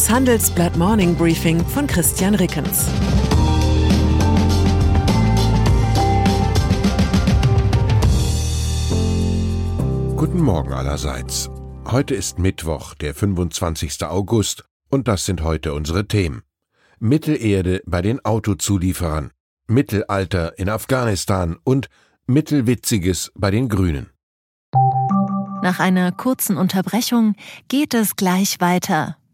Das Handelsblatt Morning Briefing von Christian Rickens. Guten Morgen allerseits. Heute ist Mittwoch, der 25. August, und das sind heute unsere Themen. Mittelerde bei den Autozulieferern, Mittelalter in Afghanistan und Mittelwitziges bei den Grünen. Nach einer kurzen Unterbrechung geht es gleich weiter.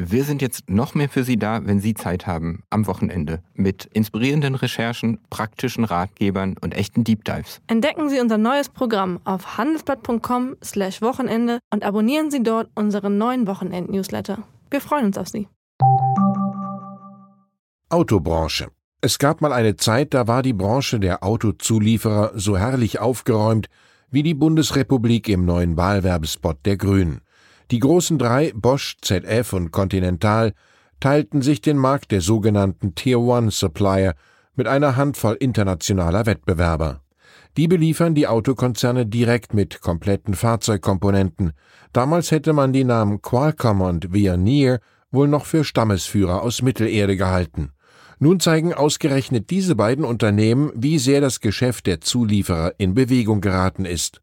Wir sind jetzt noch mehr für Sie da, wenn Sie Zeit haben, am Wochenende, mit inspirierenden Recherchen, praktischen Ratgebern und echten Deep Dives. Entdecken Sie unser neues Programm auf handelsblatt.com/slash Wochenende und abonnieren Sie dort unseren neuen Wochenend-Newsletter. Wir freuen uns auf Sie. Autobranche. Es gab mal eine Zeit, da war die Branche der Autozulieferer so herrlich aufgeräumt wie die Bundesrepublik im neuen Wahlwerbespot der Grünen. Die großen drei, Bosch, ZF und Continental, teilten sich den Markt der sogenannten Tier One Supplier mit einer Handvoll internationaler Wettbewerber. Die beliefern die Autokonzerne direkt mit kompletten Fahrzeugkomponenten. Damals hätte man die Namen Qualcomm und Veoneer wohl noch für Stammesführer aus Mittelerde gehalten. Nun zeigen ausgerechnet diese beiden Unternehmen, wie sehr das Geschäft der Zulieferer in Bewegung geraten ist.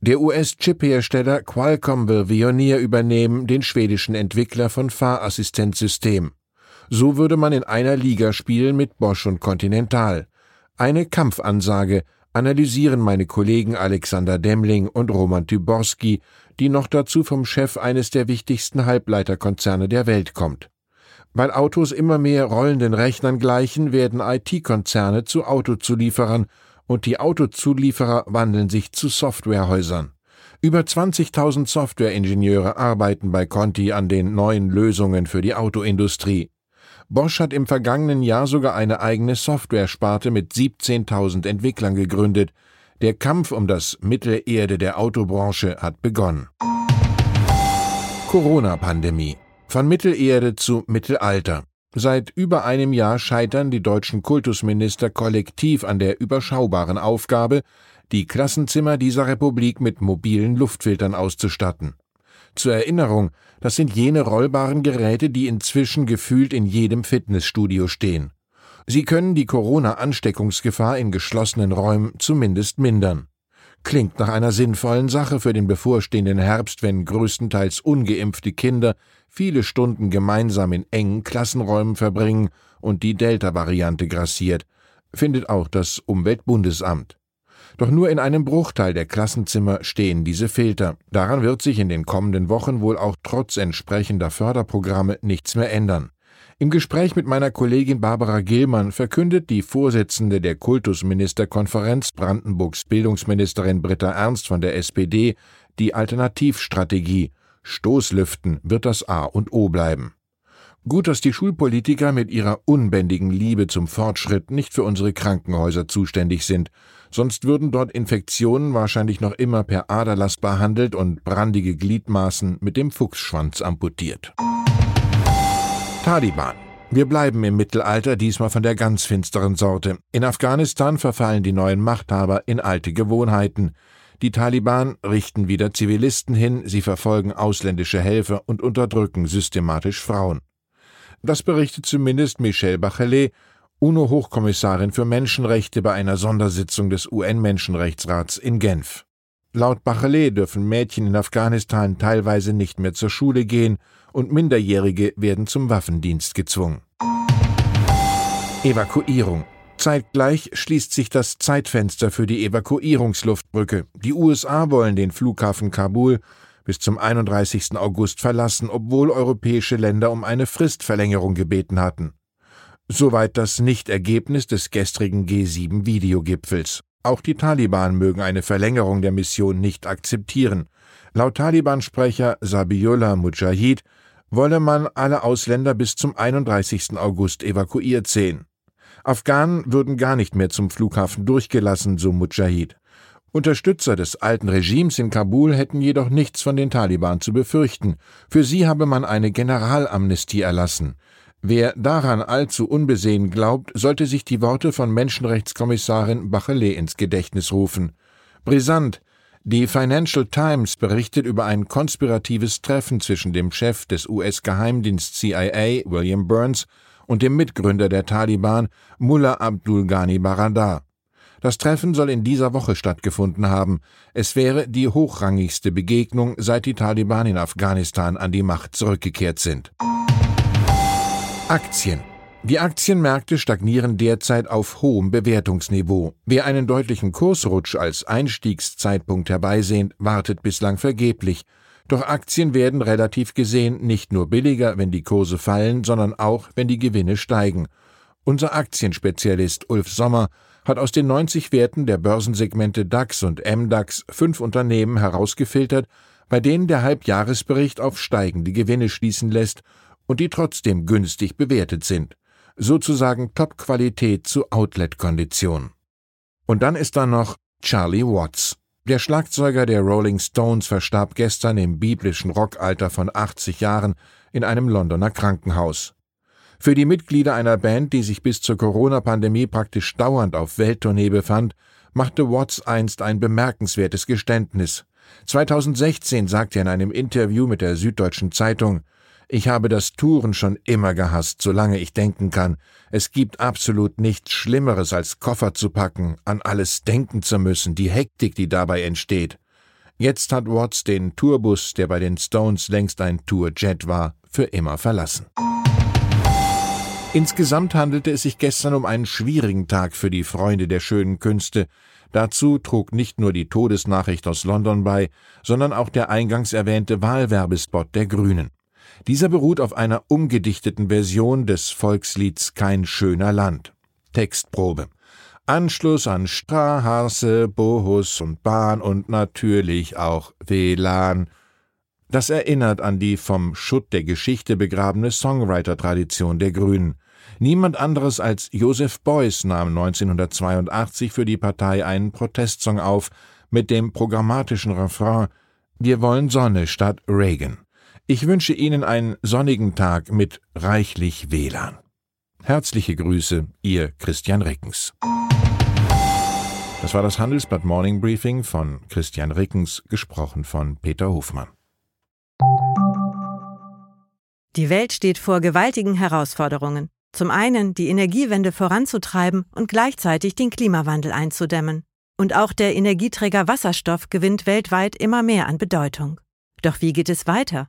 Der US-Chip-Hersteller Qualcomm will Veoneer übernehmen, den schwedischen Entwickler von Fahrassistenzsystem. So würde man in einer Liga spielen mit Bosch und Continental. Eine Kampfansage analysieren meine Kollegen Alexander Demling und Roman Tyborski, die noch dazu vom Chef eines der wichtigsten Halbleiterkonzerne der Welt kommt. Weil Autos immer mehr rollenden Rechnern gleichen, werden IT-Konzerne zu Autozulieferern und die Autozulieferer wandeln sich zu Softwarehäusern. Über 20.000 Softwareingenieure arbeiten bei Conti an den neuen Lösungen für die Autoindustrie. Bosch hat im vergangenen Jahr sogar eine eigene Softwaresparte mit 17.000 Entwicklern gegründet. Der Kampf um das Mittelerde der Autobranche hat begonnen. Corona-Pandemie. Von Mittelerde zu Mittelalter. Seit über einem Jahr scheitern die deutschen Kultusminister kollektiv an der überschaubaren Aufgabe, die Klassenzimmer dieser Republik mit mobilen Luftfiltern auszustatten. Zur Erinnerung, das sind jene rollbaren Geräte, die inzwischen gefühlt in jedem Fitnessstudio stehen. Sie können die Corona-Ansteckungsgefahr in geschlossenen Räumen zumindest mindern. Klingt nach einer sinnvollen Sache für den bevorstehenden Herbst, wenn größtenteils ungeimpfte Kinder viele Stunden gemeinsam in engen Klassenräumen verbringen und die Delta-Variante grassiert, findet auch das Umweltbundesamt. Doch nur in einem Bruchteil der Klassenzimmer stehen diese Filter. Daran wird sich in den kommenden Wochen wohl auch trotz entsprechender Förderprogramme nichts mehr ändern. Im Gespräch mit meiner Kollegin Barbara Gillmann verkündet die Vorsitzende der Kultusministerkonferenz Brandenburgs Bildungsministerin Britta Ernst von der SPD die Alternativstrategie. Stoßlüften wird das A und O bleiben. Gut, dass die Schulpolitiker mit ihrer unbändigen Liebe zum Fortschritt nicht für unsere Krankenhäuser zuständig sind, sonst würden dort Infektionen wahrscheinlich noch immer per Aderlass behandelt und brandige Gliedmaßen mit dem Fuchsschwanz amputiert. Taliban. Wir bleiben im Mittelalter, diesmal von der ganz finsteren Sorte. In Afghanistan verfallen die neuen Machthaber in alte Gewohnheiten. Die Taliban richten wieder Zivilisten hin, sie verfolgen ausländische Helfer und unterdrücken systematisch Frauen. Das berichtet zumindest Michelle Bachelet, UNO-Hochkommissarin für Menschenrechte bei einer Sondersitzung des UN-Menschenrechtsrats in Genf. Laut Bachelet dürfen Mädchen in Afghanistan teilweise nicht mehr zur Schule gehen und Minderjährige werden zum Waffendienst gezwungen. Evakuierung. Zeitgleich schließt sich das Zeitfenster für die Evakuierungsluftbrücke. Die USA wollen den Flughafen Kabul bis zum 31. August verlassen, obwohl europäische Länder um eine Fristverlängerung gebeten hatten. Soweit das Nichtergebnis des gestrigen G7-Videogipfels. Auch die Taliban mögen eine Verlängerung der Mission nicht akzeptieren. Laut Taliban-Sprecher Sabiullah Mujahid wolle man alle Ausländer bis zum 31. August evakuiert sehen. Afghanen würden gar nicht mehr zum Flughafen durchgelassen, so Mujahid. Unterstützer des alten Regimes in Kabul hätten jedoch nichts von den Taliban zu befürchten. Für sie habe man eine Generalamnestie erlassen. Wer daran allzu unbesehen glaubt, sollte sich die Worte von Menschenrechtskommissarin Bachelet ins Gedächtnis rufen. Brisant, die Financial Times berichtet über ein konspiratives Treffen zwischen dem Chef des US-Geheimdienst CIA, William Burns, und dem Mitgründer der Taliban, Mullah Abdul Ghani Baradar. Das Treffen soll in dieser Woche stattgefunden haben. Es wäre die hochrangigste Begegnung, seit die Taliban in Afghanistan an die Macht zurückgekehrt sind. Aktien. Die Aktienmärkte stagnieren derzeit auf hohem Bewertungsniveau. Wer einen deutlichen Kursrutsch als Einstiegszeitpunkt herbeisehnt, wartet bislang vergeblich. Doch Aktien werden relativ gesehen nicht nur billiger, wenn die Kurse fallen, sondern auch, wenn die Gewinne steigen. Unser Aktienspezialist Ulf Sommer hat aus den 90 Werten der Börsensegmente DAX und MDAX fünf Unternehmen herausgefiltert, bei denen der Halbjahresbericht auf steigende Gewinne schließen lässt und die trotzdem günstig bewertet sind. Sozusagen Top-Qualität zu Outlet-Kondition. Und dann ist da noch Charlie Watts. Der Schlagzeuger der Rolling Stones verstarb gestern im biblischen Rockalter von 80 Jahren in einem Londoner Krankenhaus. Für die Mitglieder einer Band, die sich bis zur Corona-Pandemie praktisch dauernd auf Welttournee befand, machte Watts einst ein bemerkenswertes Geständnis. 2016 sagte er in einem Interview mit der Süddeutschen Zeitung, ich habe das Touren schon immer gehasst, solange ich denken kann. Es gibt absolut nichts Schlimmeres, als Koffer zu packen, an alles denken zu müssen, die Hektik, die dabei entsteht. Jetzt hat Watts den Tourbus, der bei den Stones längst ein Tourjet war, für immer verlassen. Insgesamt handelte es sich gestern um einen schwierigen Tag für die Freunde der schönen Künste. Dazu trug nicht nur die Todesnachricht aus London bei, sondern auch der eingangs erwähnte Wahlwerbespot der Grünen. Dieser beruht auf einer umgedichteten Version des Volkslieds Kein schöner Land. Textprobe. Anschluss an Straße, Bohus und Bahn und natürlich auch WLAN. Das erinnert an die vom Schutt der Geschichte begrabene Songwriter-Tradition der Grünen. Niemand anderes als Joseph Beuys nahm 1982 für die Partei einen Protestsong auf mit dem programmatischen Refrain Wir wollen Sonne statt Reagan. Ich wünsche Ihnen einen sonnigen Tag mit reichlich WLAN. Herzliche Grüße, Ihr Christian Rickens. Das war das Handelsblatt Morning Briefing von Christian Rickens, gesprochen von Peter Hofmann. Die Welt steht vor gewaltigen Herausforderungen. Zum einen die Energiewende voranzutreiben und gleichzeitig den Klimawandel einzudämmen. Und auch der Energieträger Wasserstoff gewinnt weltweit immer mehr an Bedeutung. Doch wie geht es weiter?